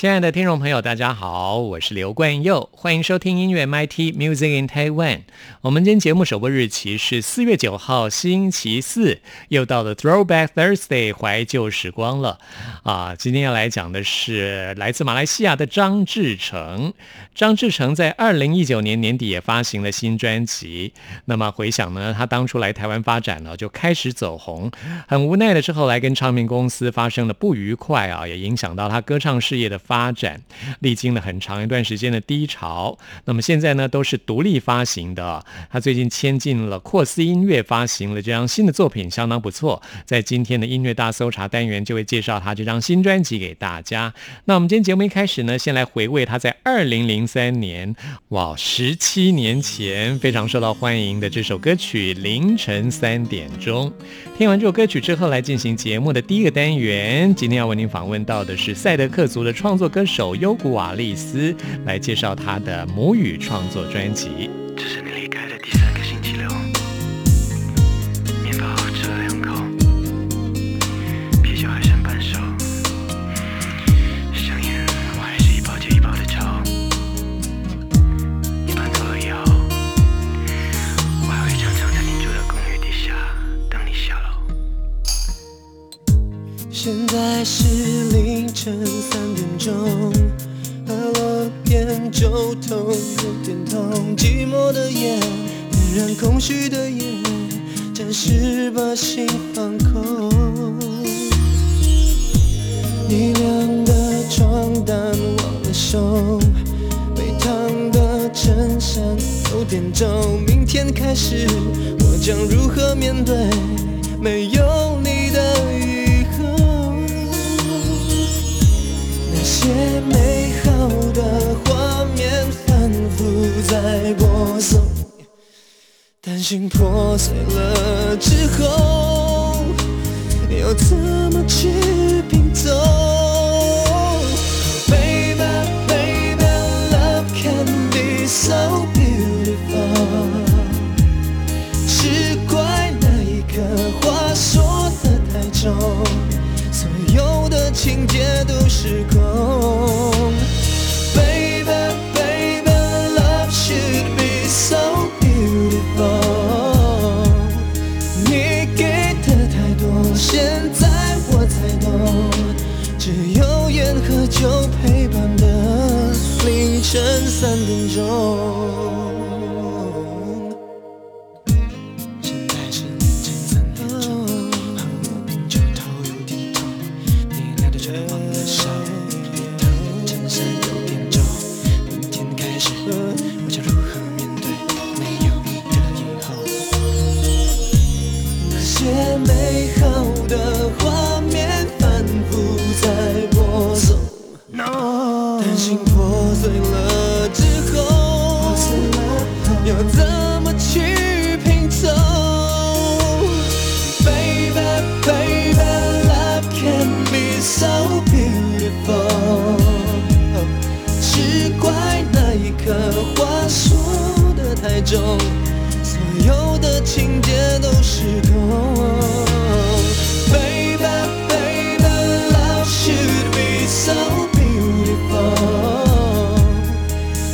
亲爱的听众朋友，大家好，我是刘冠佑，欢迎收听音乐 MT Music in Taiwan。我们今天节目首播日期是四月九号星期四，又到了 Throwback Thursday 怀旧时光了啊！今天要来讲的是来自马来西亚的张志成。张志成在二零一九年年底也发行了新专辑。那么回想呢，他当初来台湾发展呢，就开始走红，很无奈的是后来跟唱片公司发生了不愉快啊，也影响到他歌唱事业的。发展历经了很长一段时间的低潮，那么现在呢都是独立发行的。他最近签进了阔斯音乐，发行了这张新的作品，相当不错。在今天的音乐大搜查单元，就会介绍他这张新专辑给大家。那我们今天节目一开始呢，先来回味他在二零零三年，哇，十七年前非常受到欢迎的这首歌曲《凌晨三点钟》。听完这首歌曲之后，来进行节目的第一个单元。今天要为您访问到的是赛德克族的创作歌手优古瓦利斯，来介绍他的母语创作专辑。这是你离开的第三现在是凌晨三点钟，喝了点酒，头有点痛，寂寞的夜，点燃空虚的夜，暂时把心放空。你晾的床单忘了收，被烫的衬衫有点皱，明天开始我将如何面对没有你的雨些美好的画面反复在播送，担心破碎了之后，要怎么去拼凑？情节都失控。Baby, baby, love should be so beautiful。你给的太多，现在我才懂，只有烟和酒陪伴的凌晨三点钟。刻话说的太重，所有的情节都失控。Baby, baby, love should be so beautiful。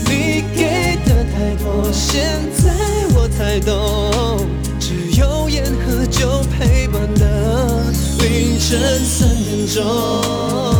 你给的太多，现在我才懂，只有烟和酒陪伴的凌晨三点钟。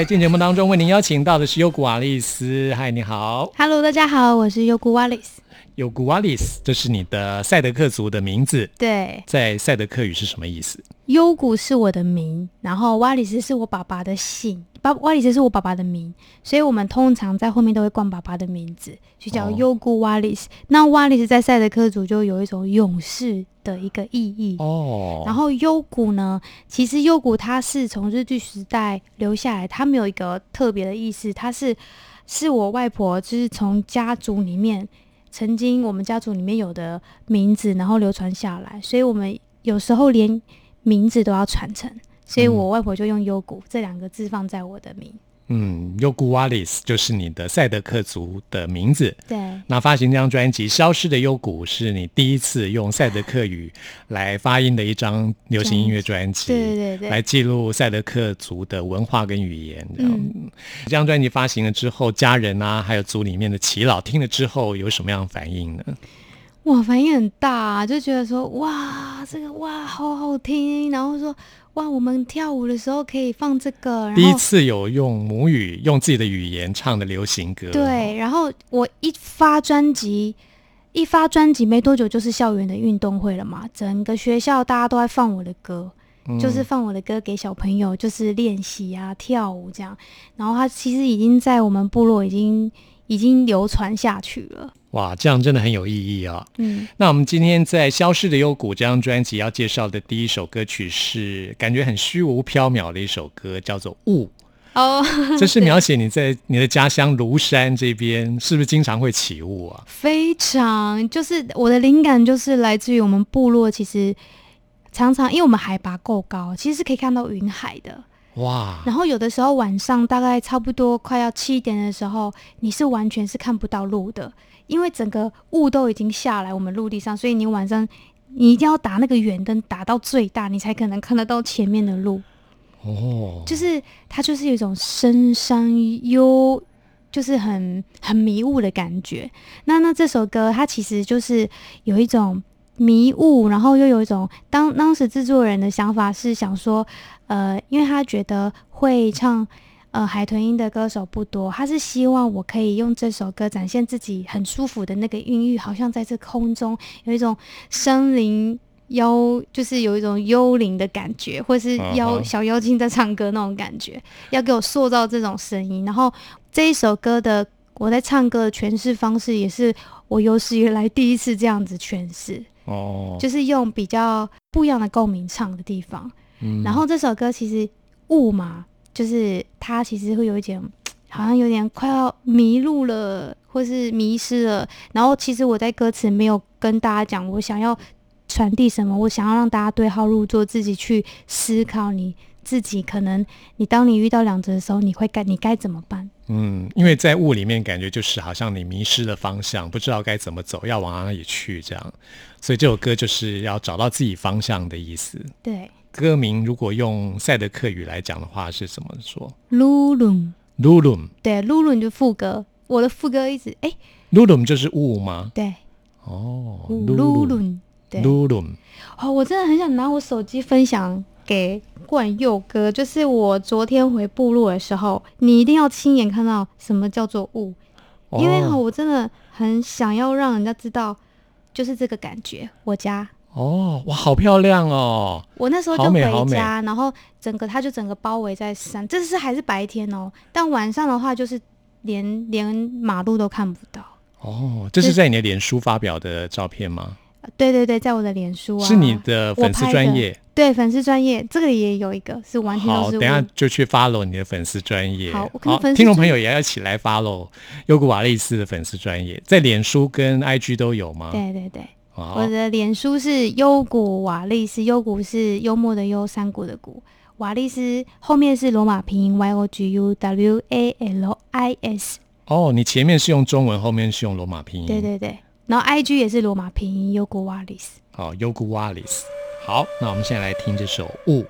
在今天节目当中，为您邀请到的是优古瓦利斯。嗨，你好，Hello，大家好，我是优古 Wallace。优古瓦利斯，这是你的赛德克族的名字，对，在赛德克语是什么意思？优古是我的名，然后瓦里斯是我爸爸的姓，爸瓦里斯是我爸爸的名，所以我们通常在后面都会冠爸爸的名字，就叫哦优古瓦里斯。那瓦里斯在赛德克族就有一种勇士的一个意义。哦，然后幽谷呢，其实幽谷它是从日据时代留下来，它没有一个特别的意思，它是是我外婆就是从家族里面曾经我们家族里面有的名字，然后流传下来，所以我们有时候连名字都要传承，所以我外婆就用幽谷这两个字放在我的名。嗯，优古瓦丽斯就是你的赛德克族的名字。对那发行这张专辑《消失的幽谷》是你第一次用赛德克语来发音的一张流行音乐专辑，对对对来记录赛德克族的文化跟语言。这样，嗯这张专辑发行了之后，家人啊，还有族里面的耆老听了之后有什么样的反应呢？哇，反应很大、啊，就觉得说哇，这个哇好好听，然后说哇，我们跳舞的时候可以放这个，第一次有用母语、用自己的语言唱的流行歌，对，然后我一发专辑，一发专辑没多久就是校园的运动会了嘛，整个学校大家都在放我的歌，嗯就是放我的歌给小朋友，就是练习啊、跳舞这样。然后他其实已经在我们部落已经已经流传下去了。哇，这样真的很有意义啊！嗯，那我们今天在《消失的幽谷》这张专辑要介绍的第一首歌曲是感觉很虚无缥缈的一首歌，叫做《雾》。哦，这是描写你在你的家乡庐山这边是不是经常会起雾啊？非常就是我的灵感就是来自于我们部落，其实常常因为我们海拔够高，其实是可以看到云海的。哇，然后有的时候晚上大概差不多快要七点的时候，你是完全是看不到路的，因为整个雾都已经下来我们陆地上，所以你晚上你一定要打那个远灯打到最大，你才可能看得到前面的路。哦，就是它就是有一种深山幽，就是很很迷雾的感觉。那那这首歌它其实就是有一种迷雾，然后又有一种当当时制作人的想法是想说，呃，因为他觉得会唱。呃，海豚音的歌手不多，他是希望我可以用这首歌展现自己很舒服的那个韵律，好像在这空中有一种森林妖，就是有一种幽灵的感觉，或是妖、小妖精在唱歌那种感觉，要给我塑造这种声音。然后这一首歌的我在唱歌的诠释方式，也是我有史以来第一次这样子诠释，哦，就是用比较不一样的共鸣唱的地方。嗯然后这首歌其实雾嘛，就是它其实会有一点，好像有点快要迷路了，或是迷失了。然后其实我在歌词没有跟大家讲我想要传递什么，我想要让大家对号入座，自己去思考你自己可能你当你遇到两者的时候，你会该你该怎么办？嗯，因为在雾里面，感觉就是好像你迷失了方向，不知道该怎么走，要往哪里去这样。所以这首歌就是要找到自己方向的意思。对歌名如果用赛德克语来讲的话是怎么说，lulum，？Lulum，Lulum 对，lulum 就副歌，我的副歌一直哎，就是雾吗？对哦，lulum，对。，Lulum，哦，我真的很想拿我手机分享给冠佑哥，就是我昨天回部落的时候，你一定要亲眼看到什么叫做雾，因为哈，哦我真的很想要让人家知道，就是这个感觉。我家哦，哇，好漂亮哦！我那时候就好美好美回家，然后整个它就整个包围在山，这是还是白天哦，但晚上的话就是连连马路都看不到。哦，这是在你的脸书发表的照片吗？呃对对对，在我的脸书啊，是你的粉丝专业。对粉丝专业，这个也有一个是完全好，等一下就去 follow 你的粉丝专业。好我听众朋友也要一起来 follow 优古瓦利斯的粉丝专业，在脸书跟 IG 都有吗？对对对，好，我的脸书是优古瓦利斯，优古是幽默的幽，山谷的谷。瓦利斯后面是罗马拼音 Y O G U W A L I S，、哦，你前面是用中文，后面是用罗马拼音。对对对，然后 I G 也是罗马拼音 Yoguwalis。好，Yoguwalis。好，那我们现在来听这首《雾》。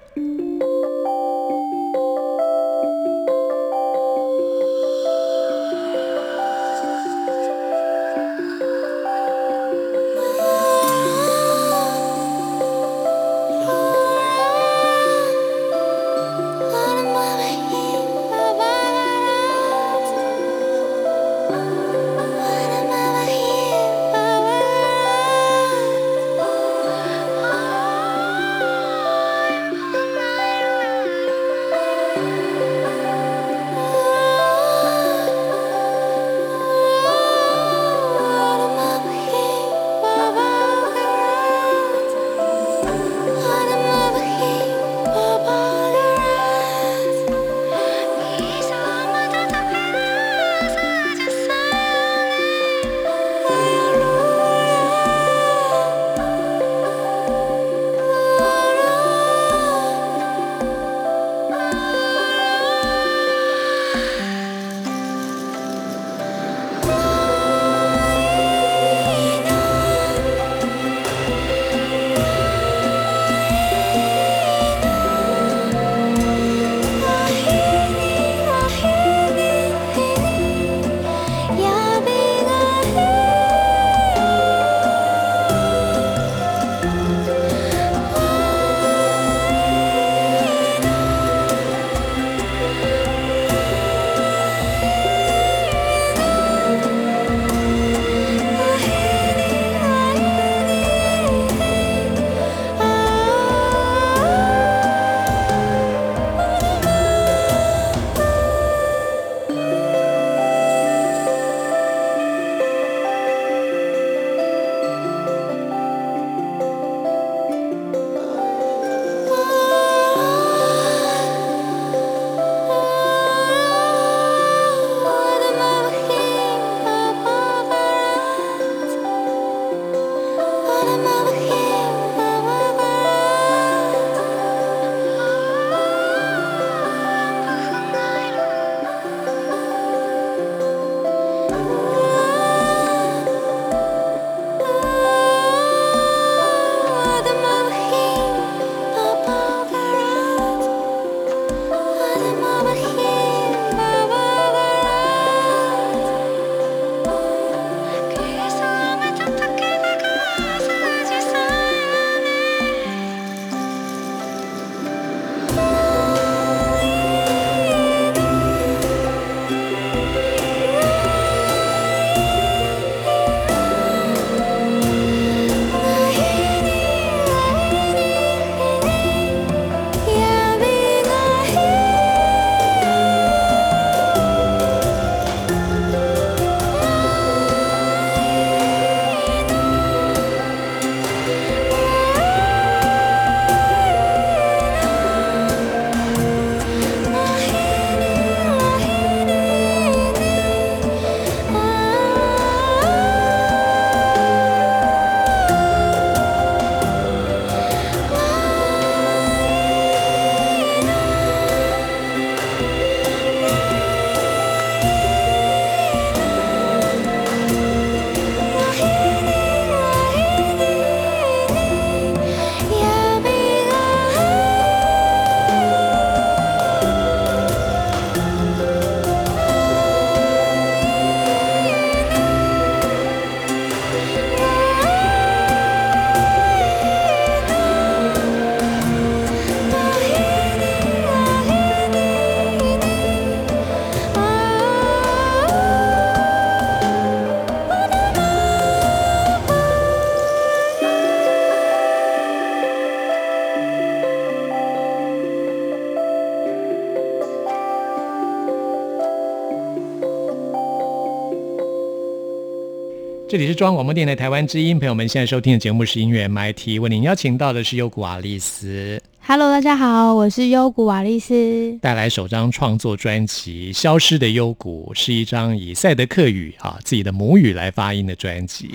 这里是中央广播电台台湾之音，朋友们现在收听的节目是音乐 MIT，为您邀请到的是优古瓦利斯，Hello，大家好，我是优古瓦利斯。带来首张创作专辑《消失的幽谷》，是一张以赛德克语啊自己的母语来发音的专辑。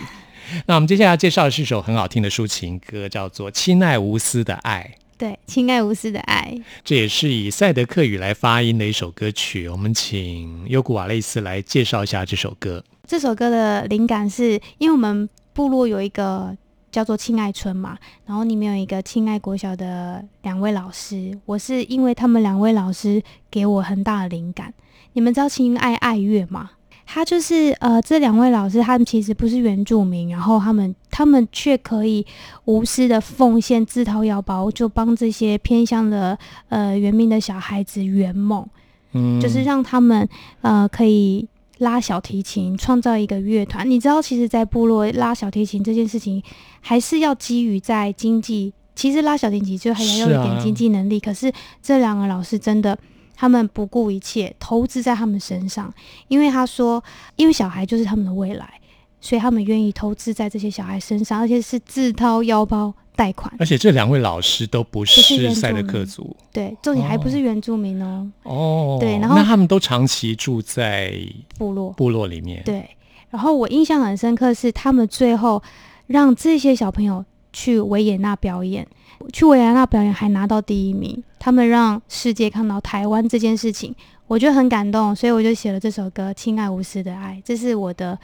那我们接下来要介绍的是一首很好听的抒情歌，叫做《亲爱无私的爱》。对，亲爱无私的爱。这也是以赛德克语来发音的一首歌曲。我们请优古瓦利斯来介绍一下这首歌。这首歌的灵感是因为我们部落有一个叫做亲爱村嘛，然后里面有一个亲爱国小的两位老师，我是因为他们两位老师给我很大的灵感。你们知道亲爱爱乐吗？他就是呃，这两位老师他们其实不是原住民，然后他们他们却可以无私的奉献、自掏腰包，就帮这些偏向的呃原民的小孩子圆梦。嗯，就是让他们呃可以拉小提琴，创造一个乐团。你知道，其实，在部落拉小提琴这件事情，还是要基于在经济。其实拉小提琴就还要有一点经济能力，可是这两个老师真的。他们不顾一切投资在他们身上，因为他说，因为小孩就是他们的未来，所以他们愿意投资在这些小孩身上，而且是自掏腰包贷款。而且这两位老师都不是赛德克族对，重点还不是原住民哦，哦。对然后那他们都长期住在部落。部落里面。对，然后我印象很深刻是他们最后让这些小朋友去维也纳表演，去维也纳表演还拿到第一名，他们让世界看到台湾这件事情，我觉得很感动，所以我就写了这首歌《亲爱无私的爱》，这是我的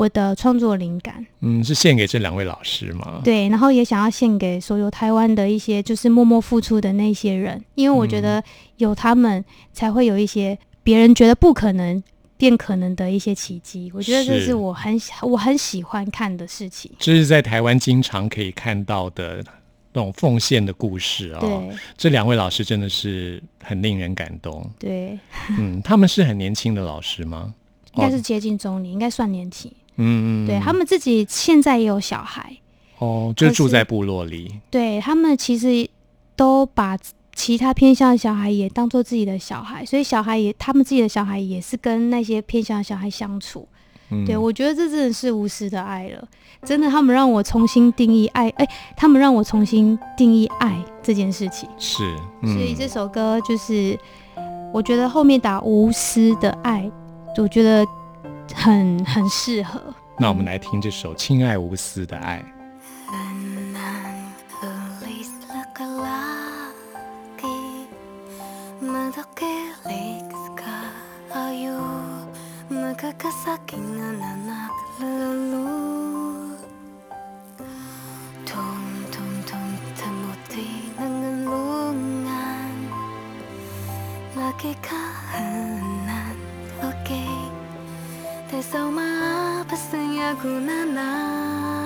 我的创作灵感。嗯，是献给这两位老师吗？对，然后也想要献给所有台湾的一些就是默默付出的那些人，因为我觉得有他们才会有一些别人觉得不可能变可能的一些奇迹。我觉得这是是我很喜我很喜欢看的事情。这是在台湾经常可以看到的那种奉献的故事哦。这两位老师真的是很令人感动。对，嗯，他们是很年轻的老师吗？应该是接近中年，应该算年轻。嗯，嗯对他们自己现在也有小孩，哦，就住在部落里。对他们其实都把其他偏向的小孩也当做自己的小孩，所以小孩也他们自己的小孩也是跟那些偏向的小孩相处。嗯，对，我觉得这真的是无私的爱了，真的，他们让我重新定义爱，哎、他们让我重新定义爱这件事情，是，所以嗯，这首歌就是，我觉得后面打无私的爱，我觉得很很适合。那我们来听这首《亲爱无私的爱》。 대서마 아팠으냐고 나나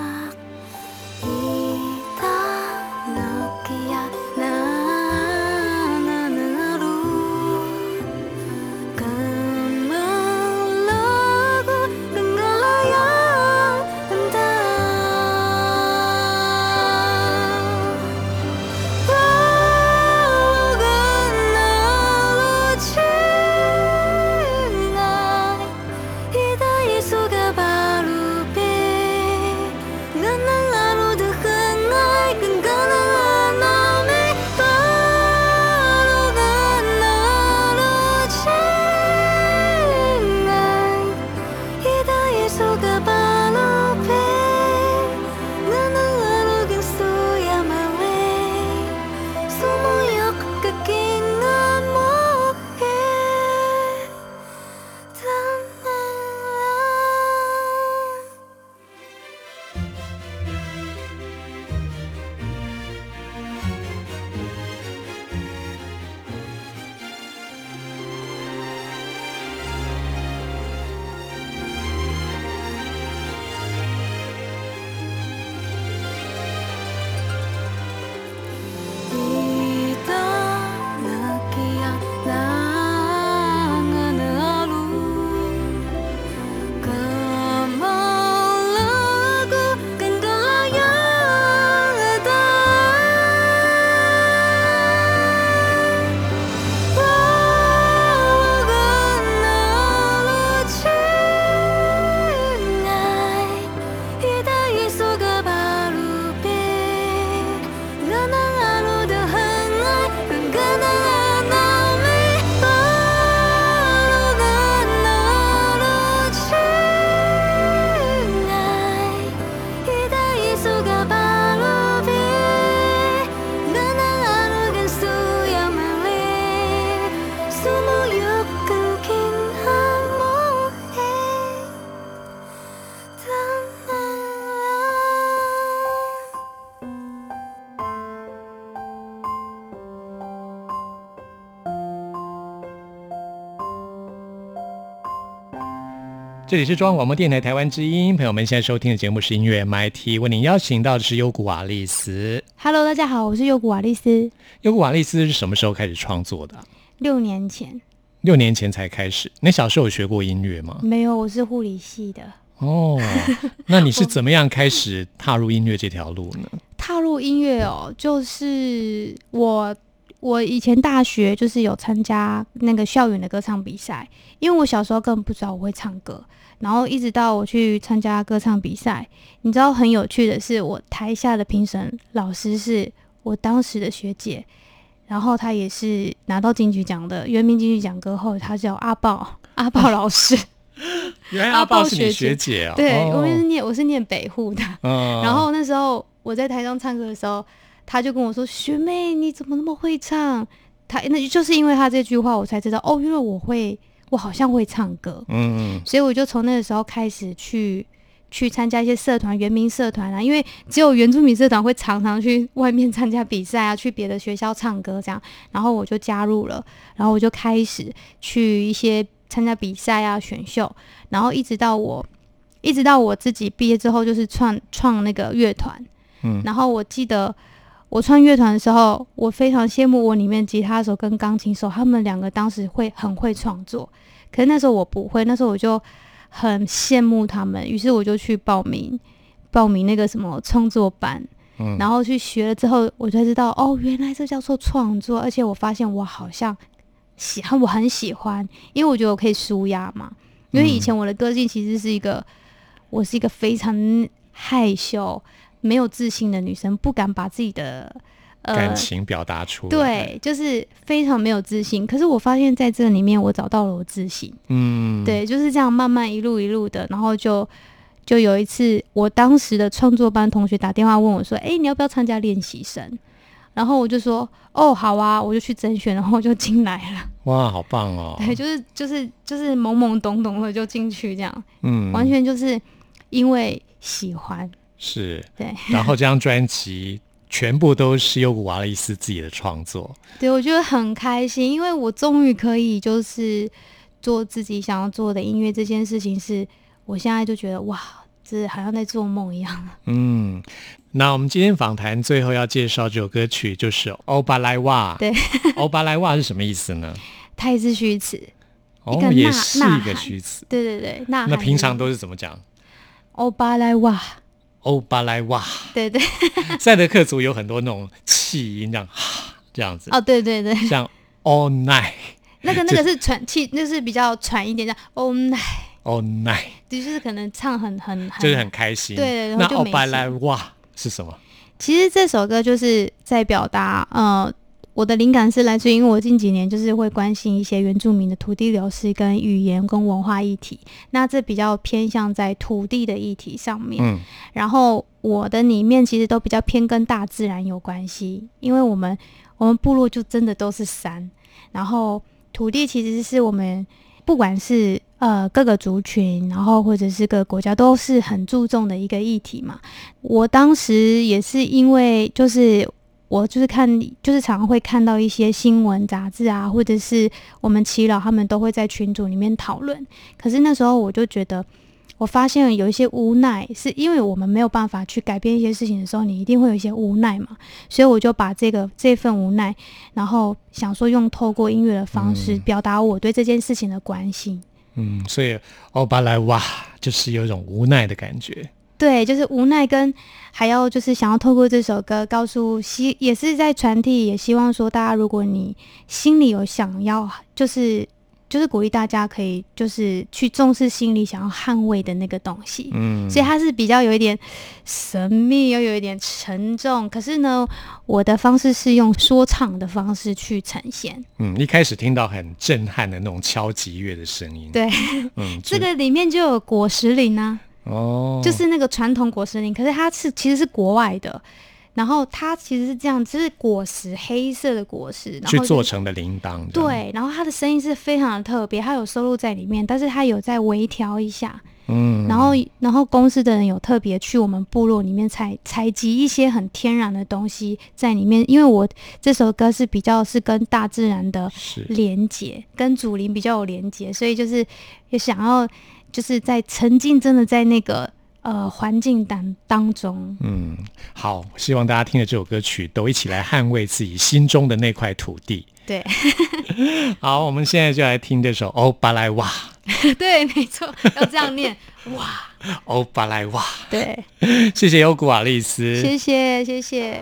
这里是中央广播电台台湾之音，朋友们现在收听的节目是音乐 MIT，为您邀请到的是优古瓦利斯。Hello，大家好，我是优古瓦利斯。优古瓦利斯是什么时候开始创作的啊？六年前六年前才开始。那小时候有学过音乐吗？没有，我是护理系的。哦，那你是怎么样开始踏入音乐这条路呢？踏入音乐哦，就是我我以前大学就是有参加那个校园的歌唱比赛，因为我小时候根本不知道我会唱歌，然后一直到我去参加歌唱比赛，你知道很有趣的是，我台下的评审老师是我当时的学姐，然后她也是拿到金曲奖的原名金曲奖歌后，她叫阿豹阿豹老师，原来阿豹是你学姐学姐哦。对，哦我是念我是念北护的，嗯然后那时候我在台上唱歌的时候，他就跟我说：“学妹，你怎么那么会唱？”他那就是因为他这句话，我才知道哦，因为我会，我好像会唱歌，嗯，所以我就从那个时候开始去去参加一些社团，原民社团啊，因为只有原住民社团会常常去外面参加比赛啊，去别的学校唱歌这样，然后我就加入了，然后我就开始去一些参加比赛啊、选秀，然后一直到我一直到我自己毕业之后，就是创创那个乐团，嗯。然后我记得我创乐团的时候，我非常羡慕我里面吉他手跟钢琴手，他们两个当时会很会创作，可是那时候我不会，那时候我就很羡慕他们，于是我就去报名报名那个什么创作班，嗯。然后去学了之后，我才知道哦，原来这叫做创作，而且我发现我好像喜欢，我很喜欢，因为我觉得我可以舒压嘛。因为以前我的个性其实是一个，我是一个非常害羞、没有自信的女生，不敢把自己的呃感情表达出来。，对，就是非常没有自信。可是我发现在这里面，我找到了我自信。嗯，对，就是这样慢慢一路一路的，然后就就有一次，我当时的创作班同学打电话问我说：“哎、你要不要参加练习生？”然后我就说：“哦，好啊！”我就去甄选，然后就进来了。哇，好棒哦。对，就是就是就是懵懵懂懂的就进去，这样、嗯，完全就是因为喜欢。是。对，然后这张专辑全部都是优古瓦利斯自己的创作。对我觉得很开心，因为我终于可以就是做自己想要做的音乐，这件事情是我现在就觉得哇，这好像在做梦一样。嗯，那我们今天访谈最后要介绍这首歌曲就是《欧巴莱瓦》。对，欧巴莱瓦是什么意思呢？它也是虚词，哦也是一个虚词。对对对，呐喊那平常都是怎么讲？欧巴莱哇，欧巴莱哇，对对，赛德克族有很多那种气音，这样哈 这样子，哦对对对，像 all night 那个那个是喘气，那是比较喘一点，叫，all night，就是可能唱很很很，就是很开心。对那欧巴莱哇是什么？其实这首歌就是在表达，呃，我的灵感是来自于，因为我近几年就是会关心一些原住民的土地流失、跟语言、跟文化议题，那这比较偏向在土地的议题上面。嗯然后我的里面其实都比较偏跟大自然有关系，因为我们我们部落就真的都是山，然后土地其实是我们不管是呃各个族群，然后或者是各个国家都是很注重的一个议题嘛。我当时也是因为就是。我就是看，就是常常会看到一些新闻杂志啊，或者是我们祈老他们都会在群组里面讨论。可是那时候我就觉得，我发现有一些无奈，是因为我们没有办法去改变一些事情的时候，你一定会有一些无奈嘛。所以我就把这个这份无奈，然后想说用透过音乐的方式嗯表达我对这件事情的关心。嗯，所以欧巴莱哇就是有一种无奈的感觉。对，就是无奈跟还要就是想要透过这首歌告诉希，也是在传递，也希望说大家，如果你心里有想要，就是就是鼓励大家可以就是去重视心里想要捍卫的那个东西。嗯，所以它是比较有一点神秘，又有一点沉重。可是呢，我的方式是用说唱的方式去呈现。嗯，一开始听到很震撼的那种敲击乐的声音。对，嗯，这就个里面就有果实林啊，哦，就是那个传统果实林，可是它是其实是国外的。然后它其实是这样，就是果实黑色的果实，然后去做成的铃铛。对，然后它的声音是非常的特别，它有收录在里面，但是它有在微调一下，嗯，然后，然后公司的人有特别去我们部落里面采采集一些很天然的东西在里面，因为我这首歌是比较是跟大自然的连接，跟祖灵比较有连接，所以就是也想要就是在沉浸真的在那个呃环境当当中，嗯，好，希望大家听了这首歌曲都一起来捍卫自己心中的那块土地。对。好，我们现在就来听这首《欧巴莱瓦》，对，没错，要这样念，哇，欧巴莱瓦，对，谢谢尤古瓦利斯，谢谢谢谢。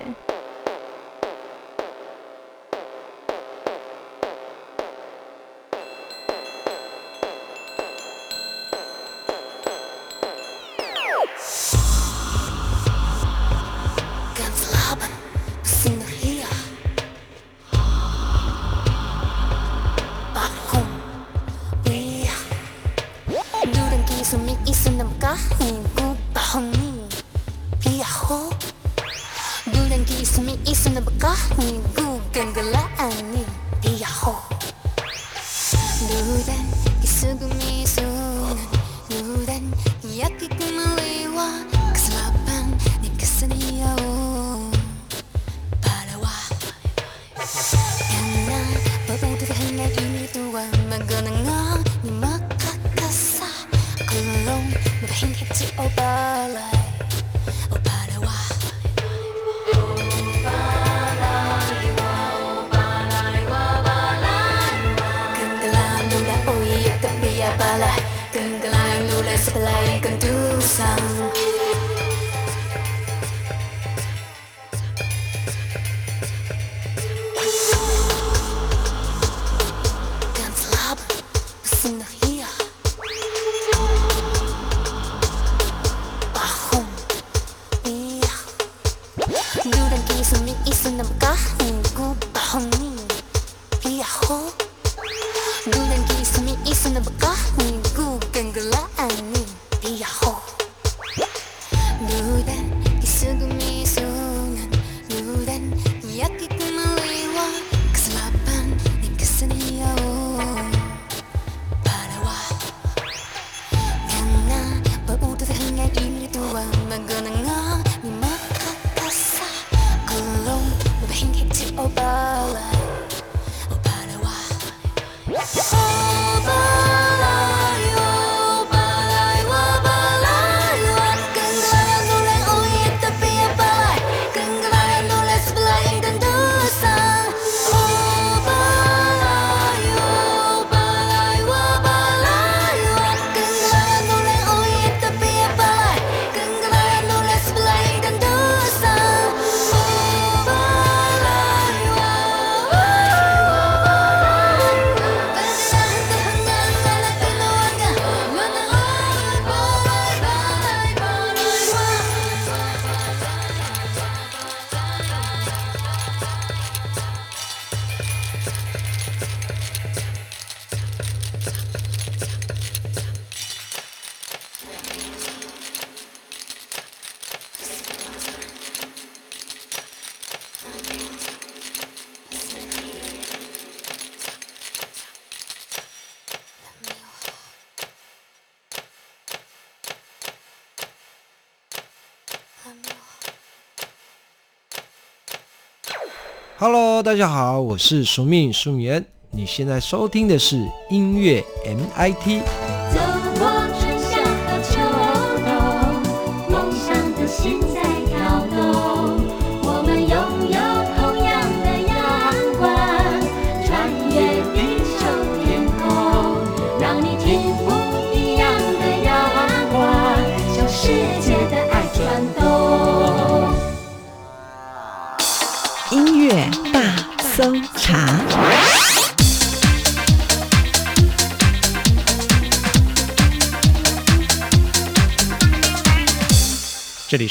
Hello，大家好，我是苏命苏眠。你现在收听的是音乐 MIT。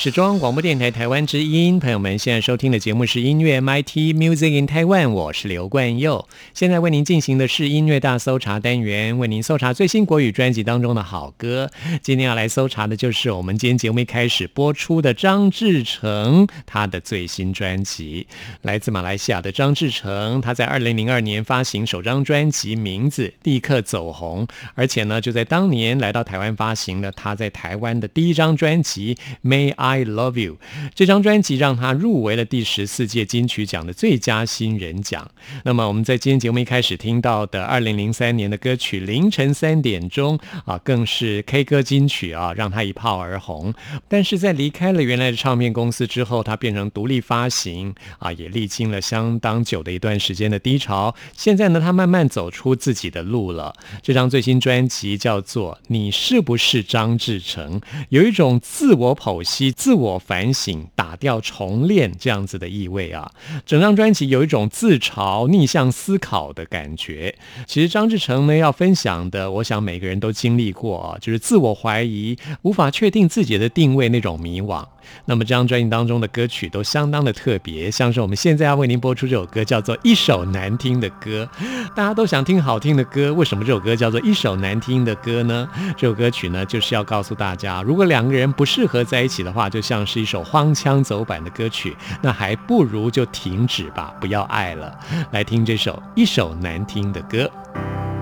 是中央广播电台台湾之音，朋友们现在收听的节目是音乐 MIT Music in Taiwan，我是刘冠佑。现在为您进行的是音乐大搜查单元，为您搜查最新国语专辑当中的好歌。今天要来搜查的就是我们今天节目一开始播出的张志成他的最新专辑，来自马来西亚的张志成，他在二零零二年发行首张专辑，名字立刻走红，而且呢就在当年来到台湾发行了他在台湾的第一张专辑《May I I Love You》。这张专辑让他入围了第十四届金曲奖的最佳新人奖。那么我们在今天节目一开始听到的二零零三年的歌曲《凌晨三点钟》啊，更是 K 歌金曲啊，让他一炮而红。但是在离开了原来的唱片公司之后，他变成独立发行啊，也历经了相当久的一段时间的低潮。现在呢，他慢慢走出自己的路了。这张最新专辑叫做《你是不是张志成》，有一种自我剖析、自我反省、打掉重练这样子的意味啊。整张专辑有一种自嘲、逆向思考的感觉。其实张志成呢要分享的，我想每个人都经历过啊，就是自我怀疑、无法确定自己的定位那种迷惘。那么这张专辑当中的歌曲都相当的特别，像是我们现在要为您播出这首歌叫做《一首难听的歌》，大家都想听好听的歌，为什么这首歌叫做《一首难听的歌》呢？这首歌曲呢就是要告诉大家，如果两个人不适合在一起的话，就像是一首荒腔走板的歌曲，那还不如就停止吧，不要爱了。来听这首《一首难听的歌》。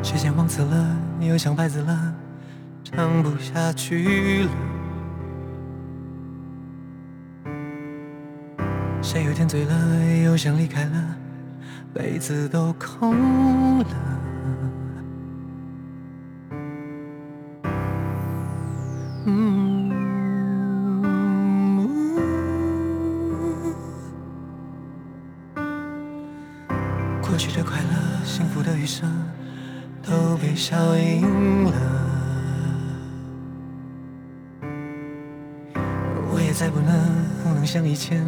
时间忘词了，又像白字了，唱不下去了。谁有点醉了，又想离开了，杯子都空了。嗯，过去的快乐，幸福的余生，都被消音了。我也再不能不能像以前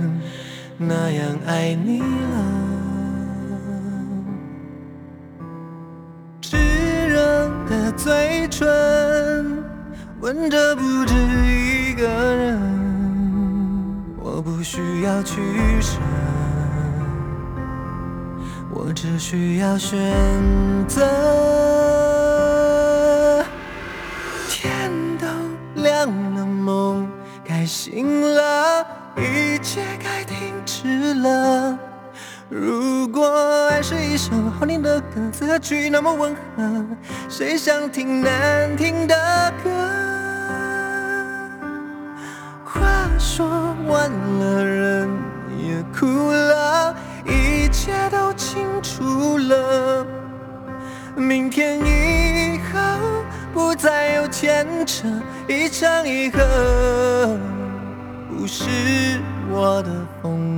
那样爱你了。炙热的嘴唇，吻着不止一个人，我不需要取舍。我只需要选择。好听的歌，词曲那么温和，谁想听难听的歌？话说完了，人也哭了，一切都清楚了。明天以后不再有牵扯，一唱一和，不是我的风格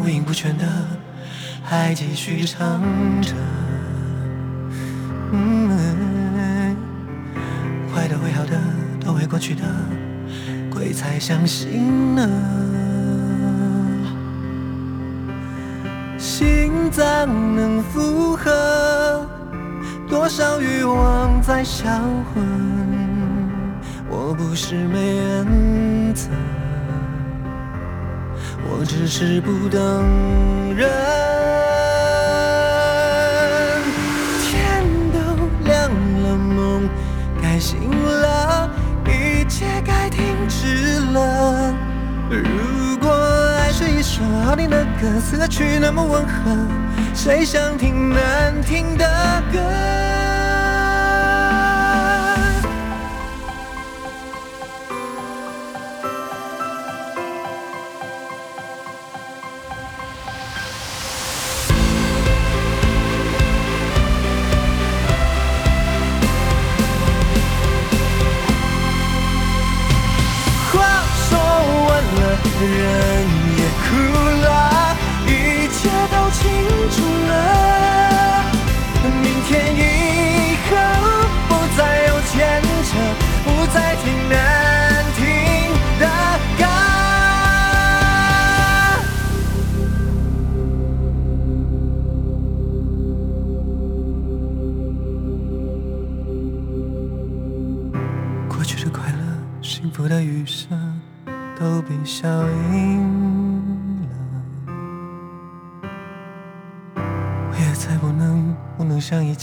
五音不全的，还继续唱着。嗯，坏的会好的，都会过去的，鬼才相信呢。心脏能负荷多少欲望在销魂？我不是没原则。我只是不等人。天都亮了，梦该醒了，一切该停止了。如果爱是一首好听的歌，词曲那么温和，谁想听难听的歌？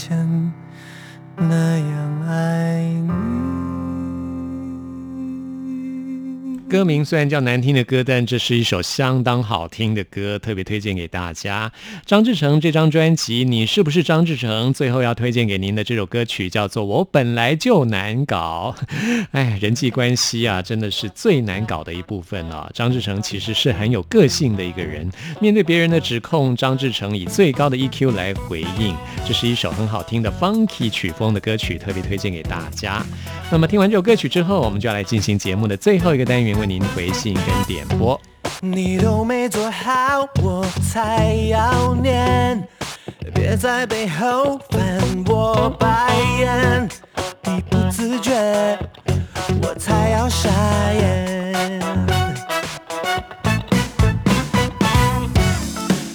天歌名虽然叫难听的歌，但这是一首相当好听的歌，特别推荐给大家。张志成这张专辑，你是不是张志成？最后要推荐给您的这首歌曲叫做《我本来就难搞》。哎，人际关系啊，真的是最难搞的一部分啊。张志成其实是很有个性的一个人，面对别人的指控，张志成以最高的 EQ 来回应。这是一首很好听的 Funky 曲风的歌曲，特别推荐给大家。那么听完这首歌曲之后，我们就要来进行节目的最后一个单元，为您回信跟点播。你都没做好，我才要念。别在背后翻我白眼，你不自觉，我才要傻眼。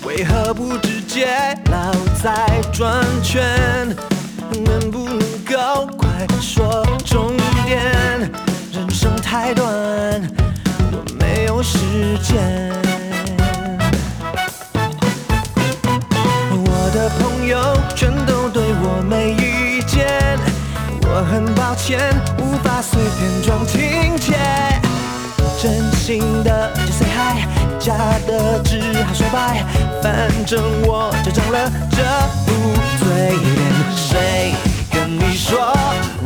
为何不直接老在转圈？能不能够快说重点？太短，我没有时间。我的朋友全都对我没意见，我很抱歉，无法随便装亲切。真心的就 say hi，假的只好说拜，反正我就长了这副嘴脸。谁跟你说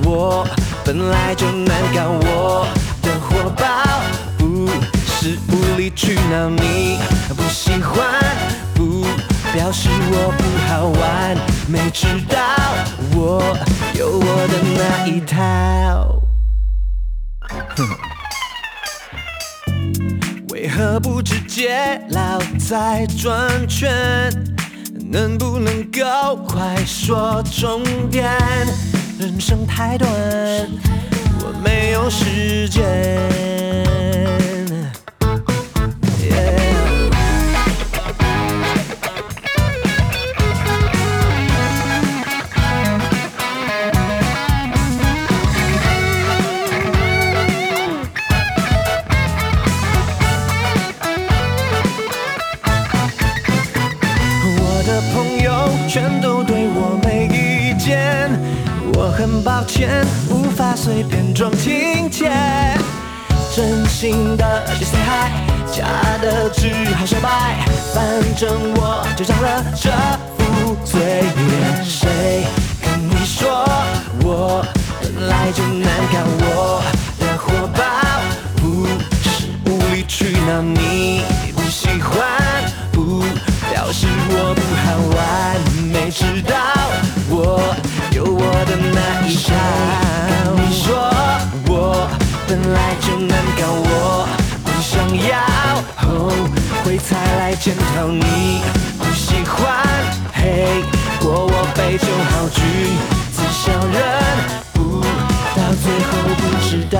我本来就难搞？我是无理取闹，你不喜欢不表示我不好玩，没知道我有我的那一套。为何不直接老在转圈？能不能够快说重点？人生太短，我没有时间。我就上了车你不喜欢，嘿，过我杯酒好聚，自小人不到最后不知道。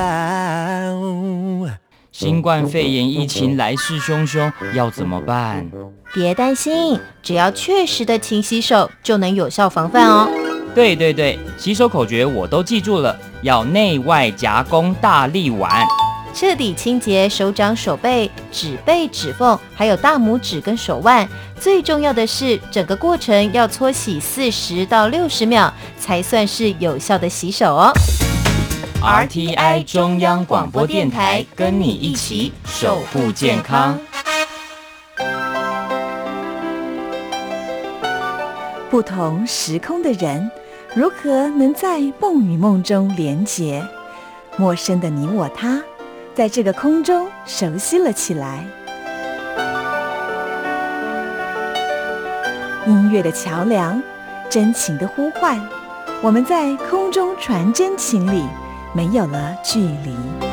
新冠肺炎疫情来势汹汹，要怎么办？别担心，只要确实的勤洗手，就能有效防范哦。对对对，洗手口诀我都记住了，要内外夹攻大力丸。彻底清洁手掌、手背、指背、指缝，还有大拇指跟手腕。最重要的是，整个过程要搓洗四十到六十秒，才算是有效的洗手哦。RTI 中央广播电台跟你一起守护健康。不同时空的人，如何能在梦与梦中连结？陌生的你我他，在这个空中熟悉了起来。音乐的桥梁，真情的呼唤，我们在空中传真情里，没有了距离。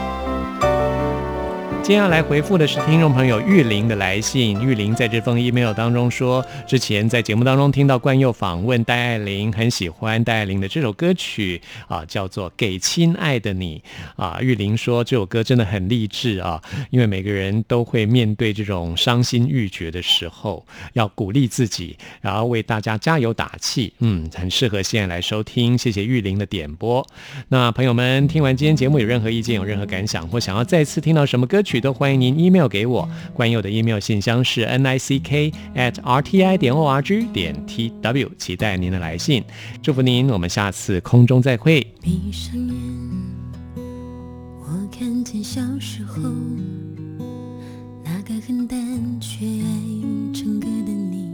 接下来回复的是听众朋友玉玲的来信。玉玲在这封 email 当中说，之前在节目当中听到冠佑访问戴爱玲，很喜欢戴爱玲的这首歌曲啊，叫做《给亲爱的你》啊。玉玲说这首歌真的很励志啊，因为每个人都会面对这种伤心欲绝的时候，要鼓励自己，然后为大家加油打气。嗯，很适合现在来收听。谢谢玉玲的点播。那朋友们听完今天节目有任何意见、有任何感想，或想要再次听到什么歌曲，都欢迎您 email 给我。关佑的 email 信箱是 n i c k at r t i 点 o r g 点 t w，期待您的来信。祝福您，我们下次空中再会。闭上眼，我看见小时候那个很单纯爱唱歌的你，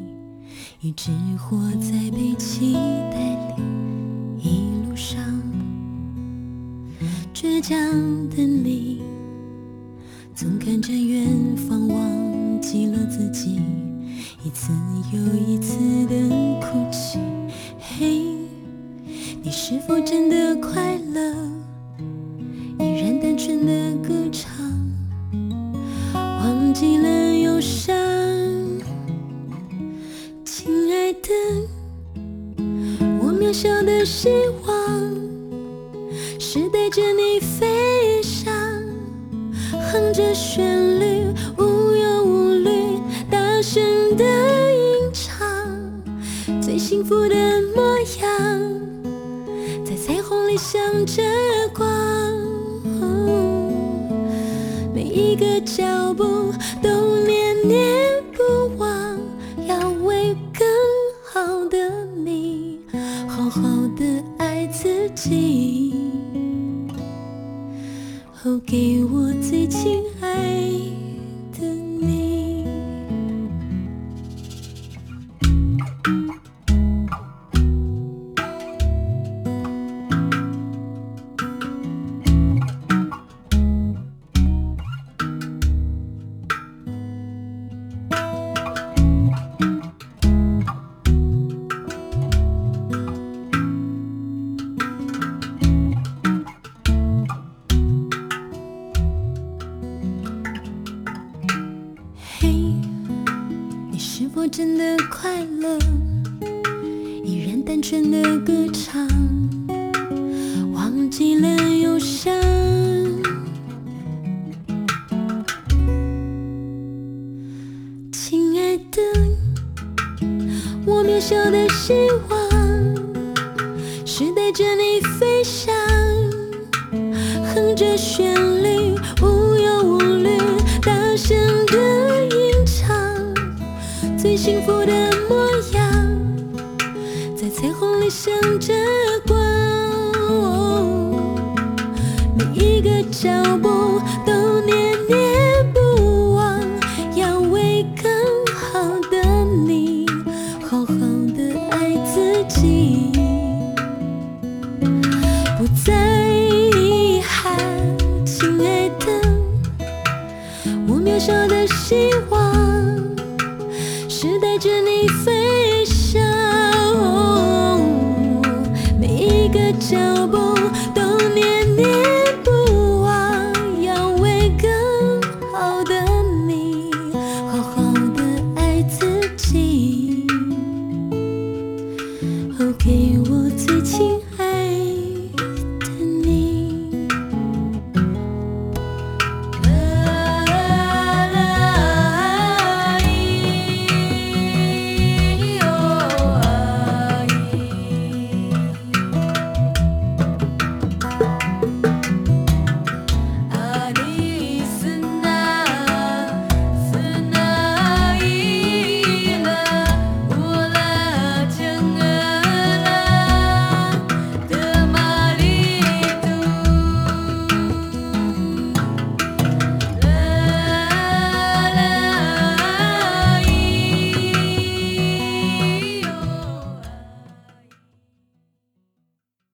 一直活在被期待里，一路上倔强的你，总看着远方，忘记了自己，一次又一次的哭泣。嘿。你是否真的快乐？依然单纯的歌唱，忘记了忧伤。亲爱的，我渺小的希望是带着你飞翔，哼着旋律，无忧无虑，大声的吟唱，最幸福的模样。在彩虹里向着光，每一个脚步都念念不忘，要为更好的你，好好的爱自己，哦，给我最亲